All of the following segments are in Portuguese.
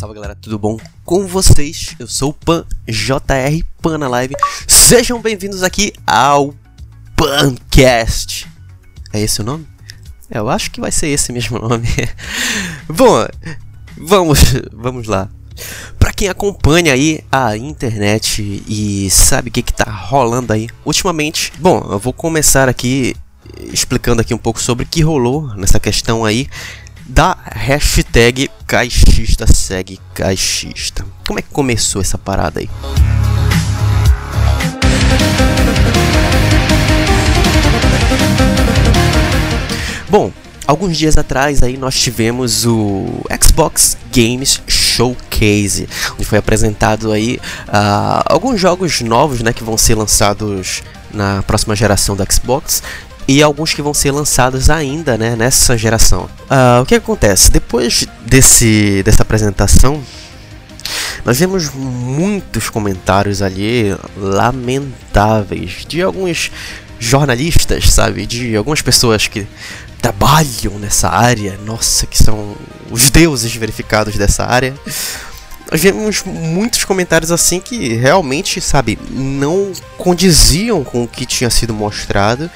salve galera, tudo bom com vocês? Eu sou o Pan, JR Pan na live. Sejam bem-vindos aqui ao Pancast. É esse o nome? Eu acho que vai ser esse mesmo nome. bom, vamos, vamos lá. Pra quem acompanha aí a internet e sabe o que, que tá rolando aí ultimamente, bom, eu vou começar aqui explicando aqui um pouco sobre o que rolou nessa questão aí da hashtag caixista segue caixista. Como é que começou essa parada aí? Bom, alguns dias atrás aí nós tivemos o Xbox Games Showcase, onde foi apresentado aí uh, alguns jogos novos, né, que vão ser lançados na próxima geração do Xbox e alguns que vão ser lançados ainda né, nessa geração. Uh, o que acontece? Depois desse, dessa apresentação, nós vemos muitos comentários ali lamentáveis de alguns jornalistas, sabe? De algumas pessoas que trabalham nessa área, nossa, que são os deuses verificados dessa área vimos muitos comentários assim que realmente, sabe, não condiziam com o que tinha sido mostrado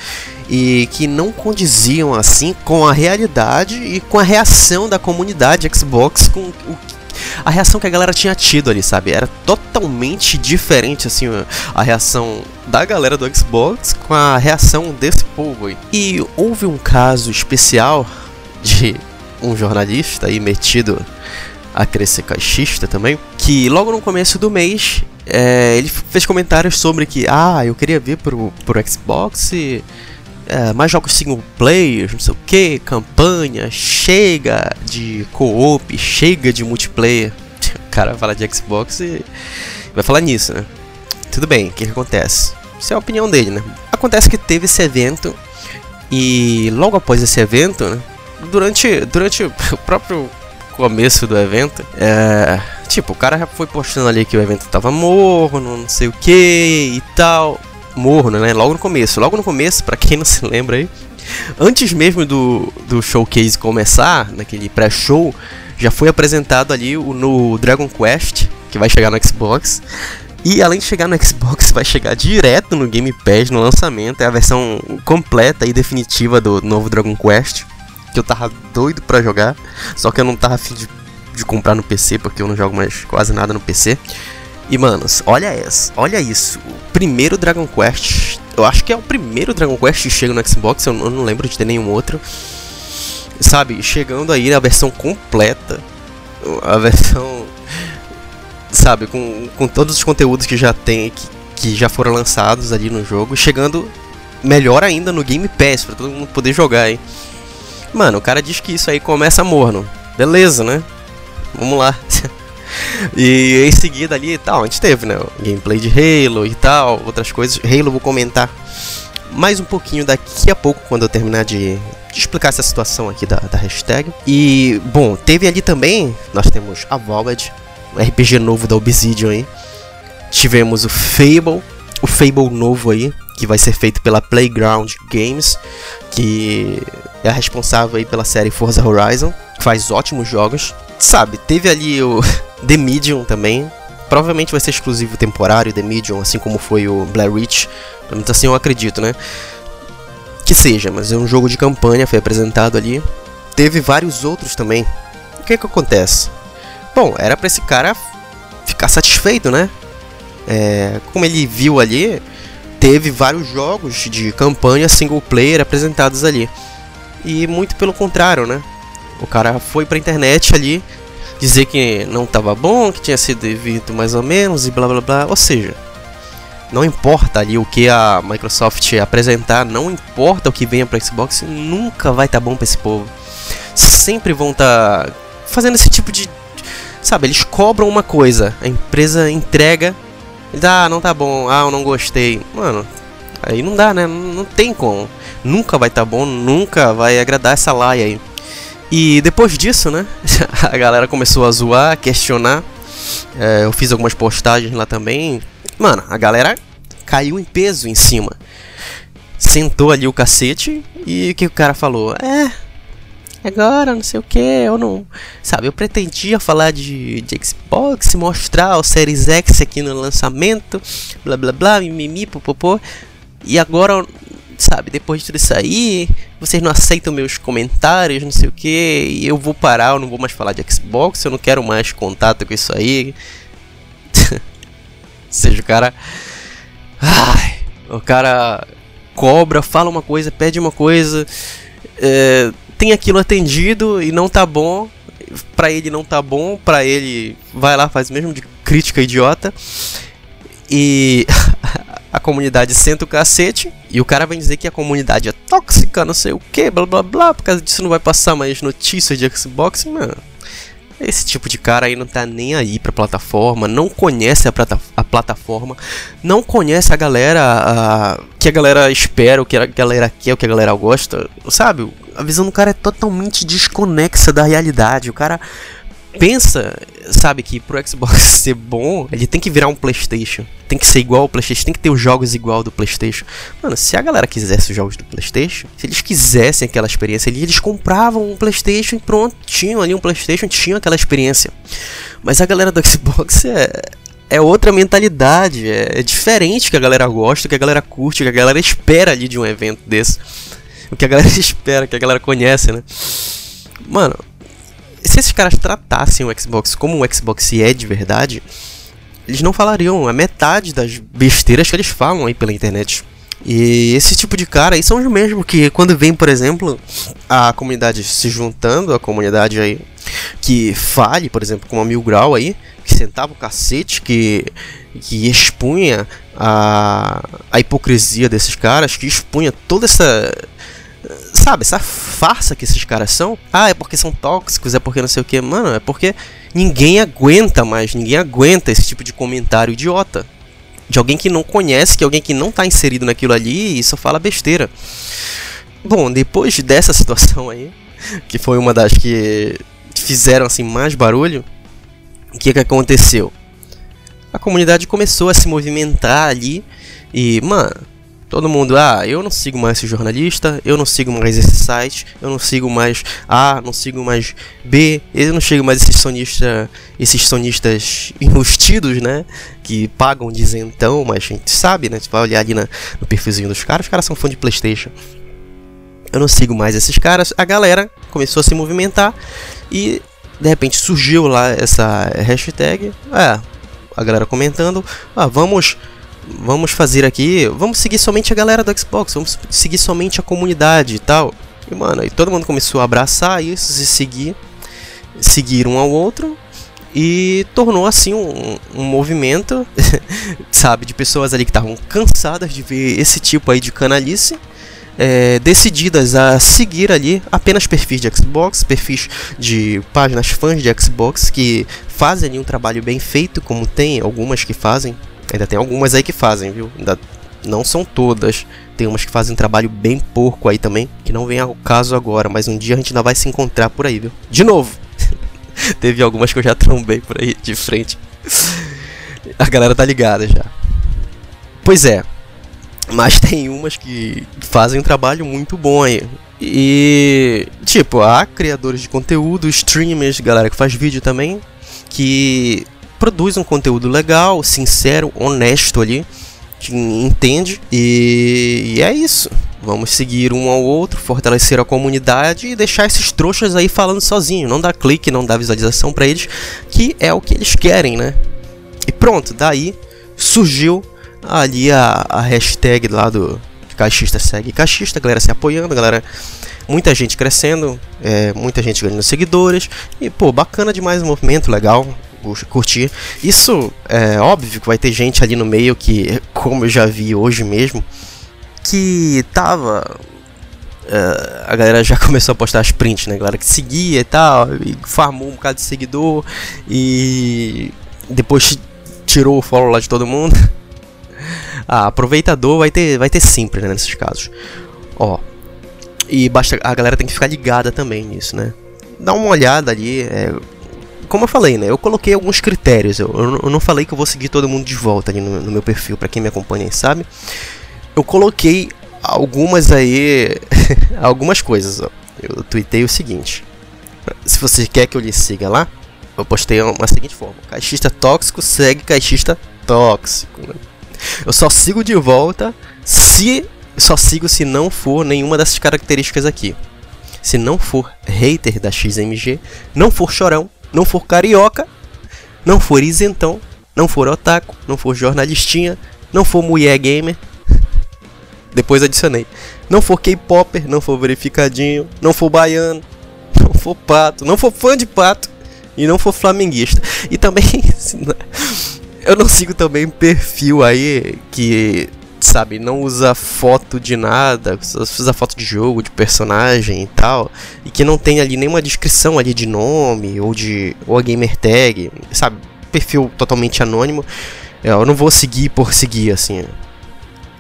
e que não condiziam assim com a realidade e com a reação da comunidade Xbox com o a reação que a galera tinha tido ali, sabe? Era totalmente diferente, assim, a reação da galera do Xbox com a reação desse povo aí. E houve um caso especial de um jornalista aí metido a crescer caixista também, que logo no começo do mês é, ele fez comentários sobre que, ah, eu queria ver pro, pro Xbox é, mais jogos single player, não sei o que, campanha, chega de co-op, chega de multiplayer. O cara fala de Xbox e vai falar nisso, né? Tudo bem, o que, que acontece? Isso é a opinião dele, né? Acontece que teve esse evento e logo após esse evento, né, durante, durante o próprio começo do evento, é. Tipo, o cara já foi postando ali que o evento tava morno, não sei o que e tal. Morno, né? Logo no começo. Logo no começo, para quem não se lembra aí. Antes mesmo do, do showcase começar, naquele pré-show, já foi apresentado ali o, no Dragon Quest, que vai chegar no Xbox. E além de chegar no Xbox, vai chegar direto no Game Pass no lançamento. É a versão completa e definitiva do novo Dragon Quest que eu tava doido para jogar, só que eu não tava afim de, de comprar no PC, porque eu não jogo mais quase nada no PC. E manos, olha essa, olha isso. O primeiro Dragon Quest, eu acho que é o primeiro Dragon Quest que chega no Xbox, eu não, eu não lembro de ter nenhum outro. Sabe, chegando aí na versão completa, a versão sabe, com, com todos os conteúdos que já tem que, que já foram lançados ali no jogo, chegando melhor ainda no Game Pass para todo mundo poder jogar aí. Mano, o cara diz que isso aí começa morno. Beleza, né? Vamos lá. e em seguida ali e tal, a gente teve, né? Gameplay de Halo e tal, outras coisas. Halo vou comentar mais um pouquinho daqui a pouco, quando eu terminar de, de explicar essa situação aqui da, da, hashtag. E, bom, teve ali também, nós temos a Valve, um RPG novo da Obsidian aí. Tivemos o Fable, o Fable novo aí, que vai ser feito pela Playground Games, que é responsável aí pela série Forza Horizon, faz ótimos jogos. Sabe, teve ali o The Medium também. Provavelmente vai ser exclusivo temporário The Medium, assim como foi o Blair Witch. Pelo menos assim eu acredito, né? Que seja, mas é um jogo de campanha, foi apresentado ali. Teve vários outros também. O que que acontece? Bom, era pra esse cara ficar satisfeito, né? É, como ele viu ali, teve vários jogos de campanha single player apresentados ali. E muito pelo contrário, né? O cara foi pra internet ali dizer que não tava bom, que tinha sido devido mais ou menos e blá blá blá. Ou seja, não importa ali o que a Microsoft apresentar, não importa o que venha para Xbox, nunca vai estar tá bom para esse povo. Sempre vão estar tá fazendo esse tipo de, sabe, eles cobram uma coisa, a empresa entrega ah, não tá bom, ah, eu não gostei. Mano, aí não dá, né? Não, não tem como. Nunca vai tá bom, nunca vai agradar essa laia aí. E depois disso, né? a galera começou a zoar, a questionar. É, eu fiz algumas postagens lá também. Mano, a galera caiu em peso em cima. Sentou ali o cacete e o que o cara falou? É. agora, não sei o que, eu não. Sabe, eu pretendia falar de, de Xbox, mostrar o Series X aqui no lançamento, blá blá blá, mimimi, popopô. E agora, sabe, depois de tudo isso aí, vocês não aceitam meus comentários, não sei o que, e eu vou parar, eu não vou mais falar de Xbox, eu não quero mais contato com isso aí. seja, o cara. Ai, o cara cobra, fala uma coisa, pede uma coisa, é, tem aquilo atendido e não tá bom. Pra ele não tá bom, pra ele vai lá, faz mesmo de crítica idiota. E a comunidade senta o cacete. E o cara vem dizer que a comunidade é tóxica, não sei o que, blá blá blá. Por causa disso não vai passar mais notícias de Xbox, mano. Esse tipo de cara aí não tá nem aí pra plataforma, não conhece a, plata a plataforma, não conhece a galera a, que a galera espera, o que a galera quer, o que a galera gosta, sabe? A visão do cara é totalmente desconexa da realidade. O cara pensa, sabe, que pro Xbox ser bom, ele tem que virar um PlayStation. Tem que ser igual ao PlayStation, tem que ter os jogos igual do PlayStation. Mano, se a galera quisesse os jogos do PlayStation, se eles quisessem aquela experiência ali, eles compravam um PlayStation e pronto, tinham ali um PlayStation, tinham aquela experiência. Mas a galera do Xbox é é outra mentalidade, é, é diferente que a galera gosta, que a galera curte, que a galera espera ali de um evento desse. O que a galera espera, que a galera conhece, né? Mano, se esses caras tratassem o Xbox como o Xbox é de verdade, eles não falariam a metade das besteiras que eles falam aí pela internet. E esse tipo de cara aí são os mesmos que quando vem, por exemplo, a comunidade se juntando, a comunidade aí que fale, por exemplo, com a Mil Grau aí, que sentava o cacete, que, que expunha a, a hipocrisia desses caras, que expunha toda essa sabe, essa farsa que esses caras são. Ah, é porque são tóxicos, é porque não sei o que. Mano, é porque ninguém aguenta mais, ninguém aguenta esse tipo de comentário idiota. De alguém que não conhece, que alguém que não tá inserido naquilo ali e só fala besteira. Bom, depois dessa situação aí, que foi uma das que fizeram assim mais barulho, o que que aconteceu? A comunidade começou a se movimentar ali e, mano, Todo mundo, ah, eu não sigo mais esse jornalista, eu não sigo mais esse site, eu não sigo mais A, não sigo mais B, eu não sigo mais esses sonistas, esses sonistas enrustidos, né? Que pagam dizentão, mas a gente sabe, né? Você vai olhar ali na, no perfilzinho dos caras, os caras são fã de Playstation. Eu não sigo mais esses caras. A galera começou a se movimentar e de repente surgiu lá essa hashtag. É, a galera comentando, ah, vamos vamos fazer aqui, vamos seguir somente a galera do Xbox, vamos seguir somente a comunidade e tal. E mano, e todo mundo começou a abraçar isso e seguir, seguir um ao outro e tornou assim um, um movimento, sabe, de pessoas ali que estavam cansadas de ver esse tipo aí de canalice. É, decididas a seguir ali apenas perfis de Xbox, perfis de páginas fãs de Xbox que fazem ali um trabalho bem feito, como tem algumas que fazem, Ainda tem algumas aí que fazem, viu? Ainda não são todas. Tem umas que fazem trabalho bem porco aí também, que não vem ao caso agora, mas um dia a gente ainda vai se encontrar por aí, viu? De novo! Teve algumas que eu já trombei por aí de frente. A galera tá ligada já. Pois é. Mas tem umas que fazem um trabalho muito bom aí. E, tipo, há criadores de conteúdo, streamers, galera que faz vídeo também, que produz um conteúdo legal, sincero, honesto ali, que entende. E, e é isso. Vamos seguir um ao outro, fortalecer a comunidade e deixar esses trouxas aí falando sozinho. Não dá clique, não dá visualização para eles, que é o que eles querem, né? E pronto, daí surgiu ali a, a hashtag lá do Caixista segue Caixista, galera se apoiando, galera. Muita gente crescendo, é, muita gente ganhando seguidores. E pô, bacana demais o movimento, legal curtir. Isso é óbvio que vai ter gente ali no meio que, como eu já vi hoje mesmo, que tava. Uh, a galera já começou a postar as prints, né? Galera que seguia e tal, e farmou um bocado de seguidor e depois tirou o follow lá de todo mundo. ah, aproveitador vai ter, vai ter sempre, né, nesses casos. Ó, e basta, a galera tem que ficar ligada também nisso, né? Dá uma olhada ali, é, como eu falei, né? Eu coloquei alguns critérios. Eu, eu não falei que eu vou seguir todo mundo de volta no, no meu perfil, para quem me acompanha sabe. Eu coloquei algumas aí. algumas coisas, ó. eu tuitei o seguinte: se você quer que eu lhe siga lá, eu postei uma seguinte forma: caixista tóxico segue caixista tóxico. Né? Eu só sigo de volta se só sigo se não for nenhuma dessas características aqui. Se não for hater da XMG, não for chorão, não for carioca, não for isentão, não for otaku, não for jornalistinha, não for mulher gamer. Depois adicionei. Não for K-popper, não for verificadinho, não for baiano, não for pato, não for fã de pato e não for flamenguista. E também eu não sigo também perfil aí que sabe, não usa foto de nada, usa foto de jogo, de personagem e tal, e que não tem ali nenhuma descrição ali de nome ou de ou a gamer tag, sabe, perfil totalmente anônimo. É, eu não vou seguir por seguir assim.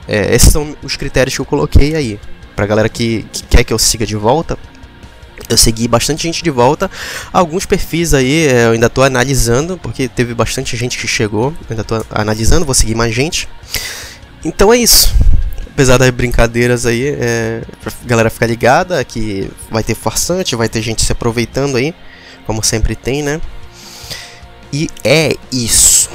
É, esses são os critérios que eu coloquei aí. Pra galera que, que quer que eu siga de volta, eu segui bastante gente de volta. Alguns perfis aí é, eu ainda estou analisando, porque teve bastante gente que chegou. Ainda estou analisando, vou seguir mais gente. Então é isso. Apesar das brincadeiras aí, é, pra galera ficar ligada que vai ter forçante, vai ter gente se aproveitando aí, como sempre tem, né? E é isso.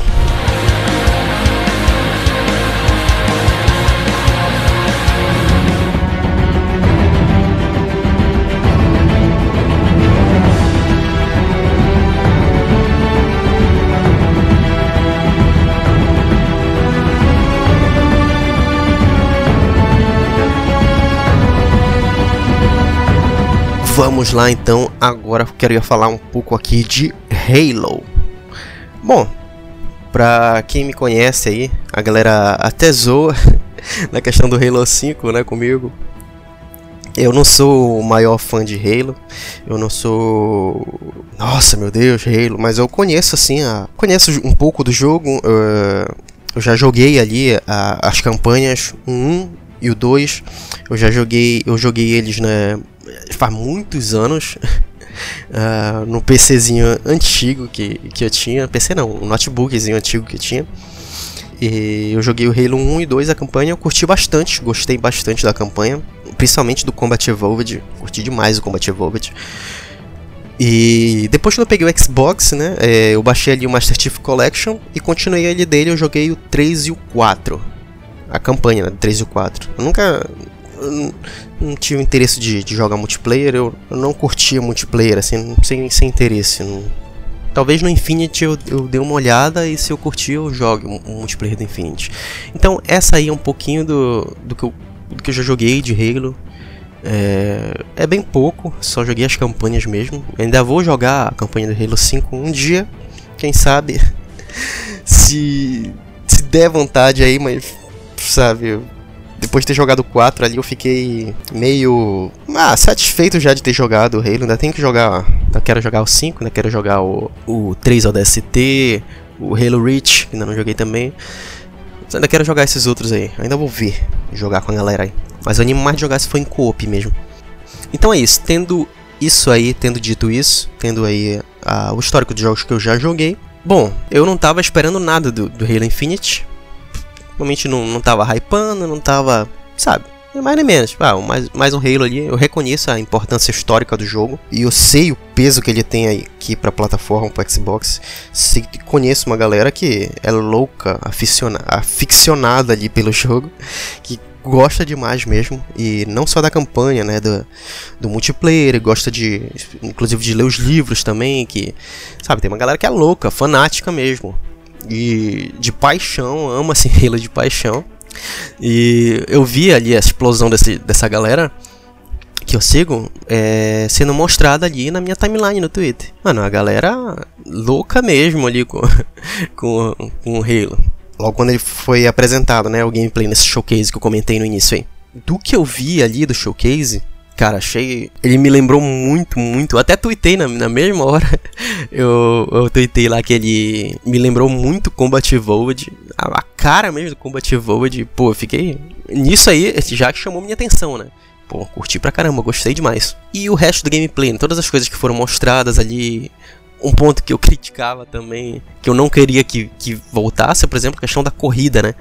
Vamos lá então, agora eu queria falar um pouco aqui de Halo. Bom, pra quem me conhece aí, a galera até zoa na questão do Halo 5, né, comigo. Eu não sou o maior fã de Halo, eu não sou. Nossa, meu Deus, Halo, mas eu conheço assim, a... conheço um pouco do jogo. Uh... Eu já joguei ali a... as campanhas 1 e o 2. Eu já joguei, eu joguei eles né, faz muitos anos. Uh, no PCzinho antigo que, que eu tinha, PC não, um notebookzinho antigo que eu tinha. E eu joguei o Halo 1 e 2 a campanha, eu curti bastante, gostei bastante da campanha, principalmente do Combat Evolved, curti demais o Combat Evolved. E depois que eu peguei o Xbox, né, é, eu baixei ali o Master Chief Collection e continuei ali dele, eu joguei o 3 e o 4. A campanha, né, 3 e o 4. Eu nunca eu não tive interesse de, de jogar multiplayer, eu, eu, não curtia multiplayer, assim, sem, sem interesse. Não... Talvez no Infinity eu, eu dê uma olhada e se eu curtir eu jogue o multiplayer do Infinity. Então essa aí é um pouquinho do, do, que, eu, do que eu já joguei de Halo. É, é bem pouco, só joguei as campanhas mesmo. ainda vou jogar a campanha do Halo 5 um dia, quem sabe. se, se der vontade aí, mas sabe, depois de ter jogado 4 ali, eu fiquei meio. Ah, satisfeito já de ter jogado o Halo. Ainda tenho que jogar. Ainda quero jogar o 5, ainda quero jogar o, o 3 ODST, o Halo Reach, que ainda não joguei também. Mas ainda quero jogar esses outros aí. Ainda vou ver jogar com a galera aí. Mas eu animo mais de jogar se for em co-op mesmo. Então é isso. Tendo isso aí, tendo dito isso, tendo aí uh, o histórico de jogos que eu já joguei. Bom, eu não tava esperando nada do, do Halo Infinite realmente não, não tava hypando, não tava, sabe? Mais nem menos. Ah, mais, mais um Halo ali. Eu reconheço a importância histórica do jogo. E eu sei o peso que ele tem aqui pra plataforma, pro Xbox. Sei, conheço uma galera que é louca, aficiona, aficionada ali pelo jogo. Que gosta demais mesmo. E não só da campanha, né? Do, do multiplayer. Gosta de. Inclusive de ler os livros também. Que. Sabe, tem uma galera que é louca, fanática mesmo e de paixão, ama Halo de paixão. E eu vi ali a explosão desse, dessa galera que eu sigo é, sendo mostrada ali na minha timeline no Twitter. Mano, a galera louca mesmo ali com, com, com o Halo. Logo quando ele foi apresentado, né, o gameplay nesse showcase que eu comentei no início aí. Do que eu vi ali do showcase, Cara, achei. Ele me lembrou muito, muito. Até tuitei na, na mesma hora. Eu, eu tuitei lá que ele me lembrou muito Combat Evolved. A, a cara mesmo do Combat Evolved. Pô, eu fiquei. Nisso aí, já que chamou minha atenção, né? Pô, curti pra caramba, gostei demais. E o resto do gameplay, né? todas as coisas que foram mostradas ali. Um ponto que eu criticava também, que eu não queria que, que voltasse, por exemplo, a questão da corrida, né?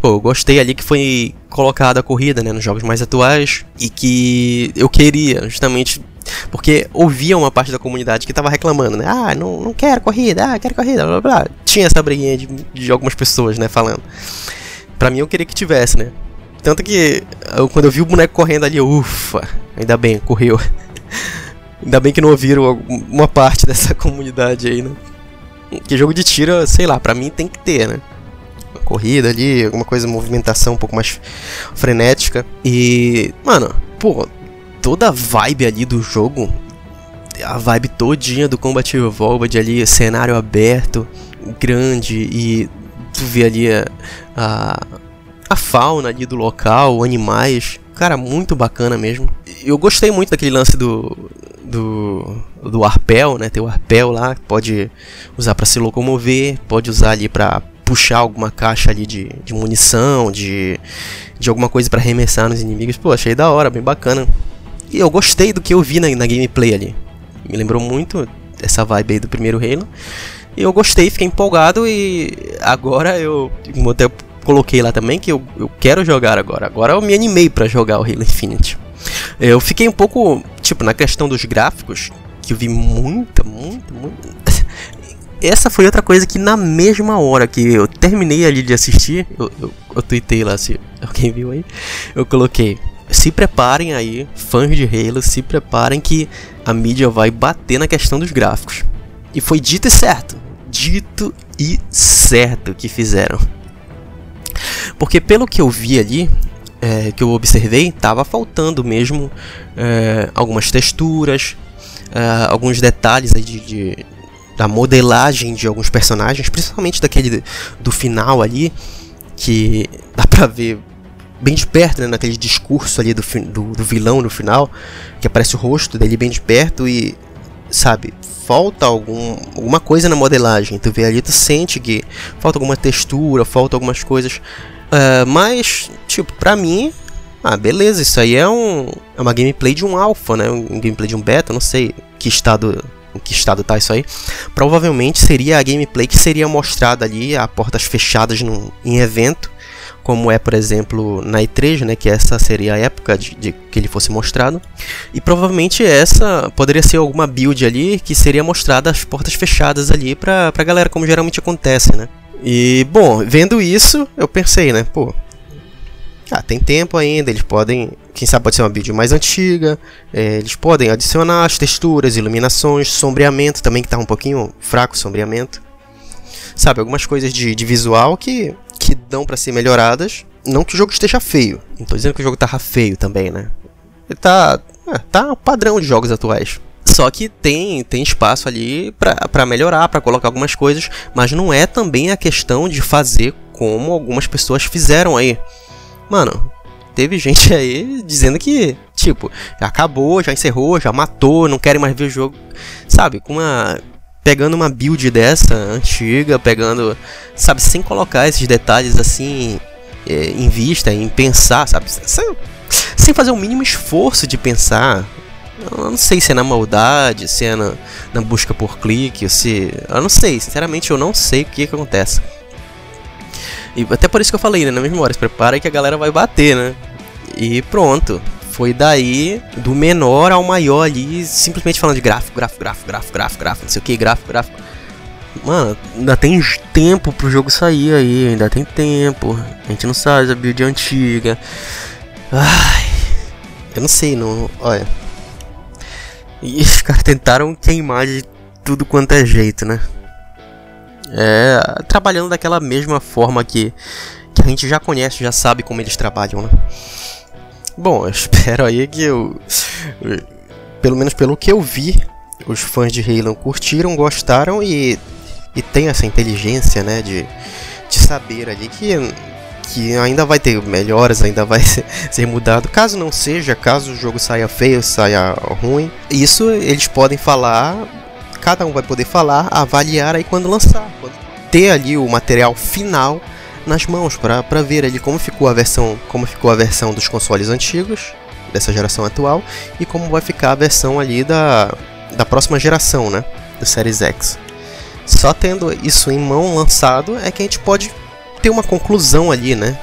Pô, eu gostei ali que foi colocada a corrida, né, nos jogos mais atuais e que eu queria, justamente porque ouvia uma parte da comunidade que tava reclamando, né? Ah, não, não quero corrida, ah, quero corrida, blá, blá. Tinha essa briguinha de, de algumas pessoas, né, falando. Pra mim eu queria que tivesse, né? Tanto que eu, quando eu vi o boneco correndo ali, ufa, ainda bem, correu. ainda bem que não ouviram uma parte dessa comunidade aí, né? Que jogo de tiro, sei lá, pra mim tem que ter, né? Corrida ali, alguma coisa, movimentação um pouco mais frenética. E, mano, pô, toda a vibe ali do jogo, a vibe todinha do Combat Evolved ali, cenário aberto, grande e tu vê ali a, a, a fauna ali do local, animais, cara, muito bacana mesmo. Eu gostei muito daquele lance do do, do arpel, né? Tem o arpel lá, pode usar para se locomover, pode usar ali para puxar alguma caixa ali de, de munição, de, de alguma coisa para arremessar nos inimigos. Pô, achei da hora, bem bacana. E eu gostei do que eu vi na, na gameplay ali. Me lembrou muito essa vibe aí do primeiro Halo. E eu gostei, fiquei empolgado e agora eu, como até coloquei lá também, que eu, eu quero jogar agora. Agora eu me animei para jogar o Halo Infinite. Eu fiquei um pouco, tipo, na questão dos gráficos, que eu vi muita, muita, muita. Essa foi outra coisa que na mesma hora que eu terminei ali de assistir, eu, eu, eu tuitei lá, se alguém viu aí, eu coloquei se preparem aí, fãs de Halo, se preparem que a mídia vai bater na questão dos gráficos. E foi dito e certo. Dito e certo que fizeram. Porque pelo que eu vi ali, é, que eu observei, tava faltando mesmo é, algumas texturas, é, alguns detalhes de, de, da modelagem de alguns personagens, principalmente daquele do final ali, que dá pra ver bem de perto, né, naquele discurso ali do, do, do, vilão no final, que aparece o rosto dele bem de perto e, sabe, falta algum, alguma coisa na modelagem. Tu vê ali, tu sente que falta alguma textura, falta algumas coisas. Uh, mas, tipo, pra mim, ah, beleza, isso aí é, um, é uma gameplay de um alpha, né, um gameplay de um beta, não sei que estado em que estado tá isso aí, provavelmente seria a gameplay que seria mostrada ali a portas fechadas num, em evento como é, por exemplo, na E3, né, que essa seria a época de, de, que ele fosse mostrado. E provavelmente essa poderia ser alguma build ali que seria mostrada as portas fechadas ali pra, pra galera, como geralmente acontece, né? E, bom, vendo isso, eu pensei, né, pô, ah, tem tempo ainda, eles podem, quem sabe pode ser uma build mais antiga, é, eles podem adicionar as texturas, iluminações, sombreamento também que tá um pouquinho fraco, sombreamento. Sabe, algumas coisas de, de visual que que dão para ser melhoradas. Não que o jogo esteja feio. Não tô dizendo que o jogo tava feio também, né? Ele tá. É, tá padrão de jogos atuais. Só que tem, tem espaço ali para melhorar, para colocar algumas coisas, mas não é também a questão de fazer como algumas pessoas fizeram aí. Mano, teve gente aí dizendo que, tipo, já acabou, já encerrou, já matou, não querem mais ver o jogo. Sabe, com uma pegando uma build dessa antiga, pegando, sabe, sem colocar esses detalhes assim é, em vista, em pensar, sabe, sem, sem fazer o mínimo esforço de pensar. Eu não sei se é na maldade, se é na, na busca por clique, se. Eu não sei, sinceramente eu não sei o que, que acontece. E até por isso que eu falei, né? Na mesma hora, se prepara que a galera vai bater, né? E pronto. Foi daí, do menor ao maior ali, simplesmente falando de gráfico, gráfico, gráfico, gráfico, gráfico, gráfico, não sei o que, gráfico, gráfico. Mano, ainda tem tempo pro jogo sair aí, ainda tem tempo. A gente não sabe a build antiga. Ai, eu não sei, não. Olha. E os caras tentaram queimar de tudo quanto é jeito, né? É, trabalhando daquela mesma forma que, que a gente já conhece, já sabe como eles trabalham, né? Bom, eu espero aí que eu. Pelo menos pelo que eu vi, os fãs de Halo curtiram, gostaram e, e tem essa inteligência, né, de, de saber ali que, que ainda vai ter melhoras, ainda vai ser, ser mudado. Caso não seja, caso o jogo saia feio, saia ruim, isso eles podem falar, cada um vai poder falar, avaliar aí quando lançar, quando ter ali o material final nas mãos para ver ali como ficou a versão, como ficou a versão dos consoles antigos dessa geração atual e como vai ficar a versão ali da, da próxima geração, né, do Series X. Só tendo isso em mão lançado é que a gente pode ter uma conclusão ali, né,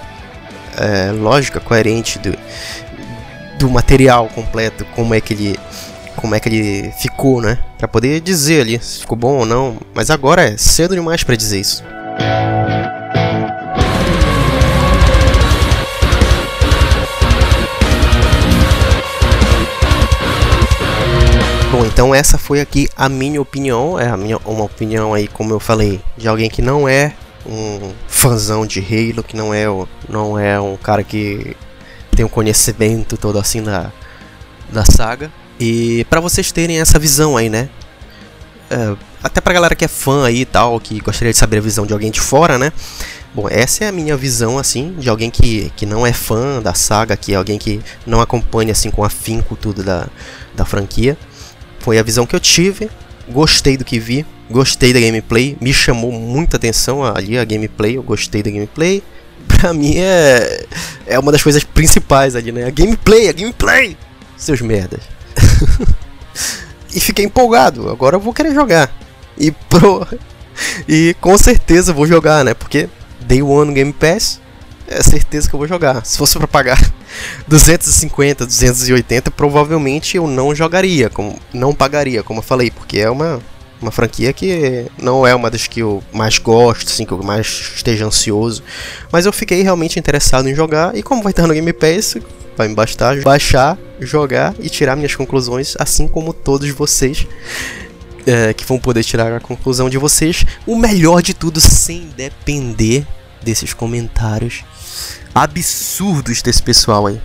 é, lógica, coerente do, do material completo, como é que ele como é que ele ficou, né? Para poder dizer ali se ficou bom ou não. Mas agora é cedo demais para dizer isso. Bom, então essa foi aqui a minha opinião, é a minha uma opinião aí, como eu falei, de alguém que não é um fãzão de Halo, que não é não é um cara que tem um conhecimento todo assim da da saga. E para vocês terem essa visão aí, né? É, até pra galera que é fã aí e tal, que gostaria de saber a visão de alguém de fora, né? Bom, essa é a minha visão, assim, de alguém que, que não é fã da saga, que é alguém que não acompanha, assim, com afinco tudo da, da franquia. Foi a visão que eu tive, gostei do que vi, gostei da gameplay, me chamou muita atenção ali a gameplay, eu gostei da gameplay. Pra mim é, é uma das coisas principais ali, né? A gameplay, a gameplay! Seus merdas. e fiquei empolgado, agora eu vou querer jogar. E pro. E com certeza vou jogar, né? Porque Day One Game Pass é certeza que eu vou jogar. Se fosse para pagar 250, 280, provavelmente eu não jogaria, como, não pagaria, como eu falei, porque é uma, uma franquia que não é uma das que eu mais gosto, assim, que eu mais esteja ansioso. Mas eu fiquei realmente interessado em jogar, e como vai estar no Game Pass, vai me bastar baixar, jogar e tirar minhas conclusões, assim como todos vocês. É, que vão poder tirar a conclusão de vocês. O melhor de tudo, sem depender desses comentários absurdos desse pessoal aí.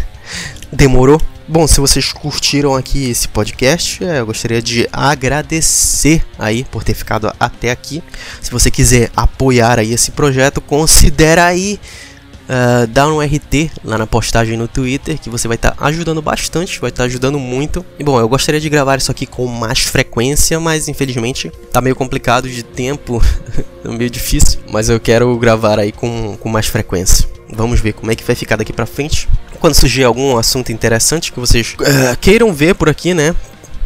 Demorou? Bom, se vocês curtiram aqui esse podcast, é, eu gostaria de agradecer aí por ter ficado até aqui. Se você quiser apoiar aí esse projeto, considera aí uh, dá um RT lá na postagem no Twitter, que você vai estar tá ajudando bastante, vai estar tá ajudando muito. E bom, eu gostaria de gravar isso aqui com mais frequência, mas infelizmente tá meio complicado de tempo, meio difícil. Mas eu quero gravar aí com, com mais frequência. Vamos ver como é que vai ficar daqui pra frente. Quando surgir algum assunto interessante que vocês uh, queiram ver por aqui, né?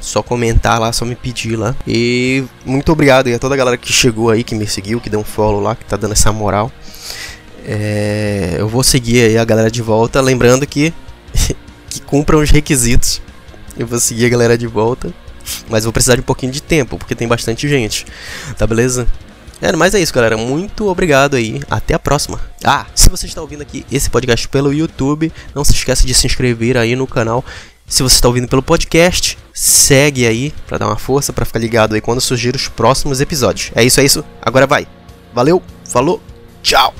só comentar lá, só me pedir lá. E muito obrigado aí a toda a galera que chegou aí, que me seguiu, que deu um follow lá, que tá dando essa moral. É, eu vou seguir aí a galera de volta, lembrando que que cumpram os requisitos. Eu vou seguir a galera de volta, mas vou precisar de um pouquinho de tempo, porque tem bastante gente. Tá beleza? É, mas é isso, galera. Muito obrigado aí. Até a próxima. Ah, se você está ouvindo aqui esse podcast pelo YouTube, não se esqueça de se inscrever aí no canal. Se você está ouvindo pelo podcast, segue aí para dar uma força, para ficar ligado aí quando surgir os próximos episódios. É isso, é isso. Agora vai. Valeu, falou, Tchau!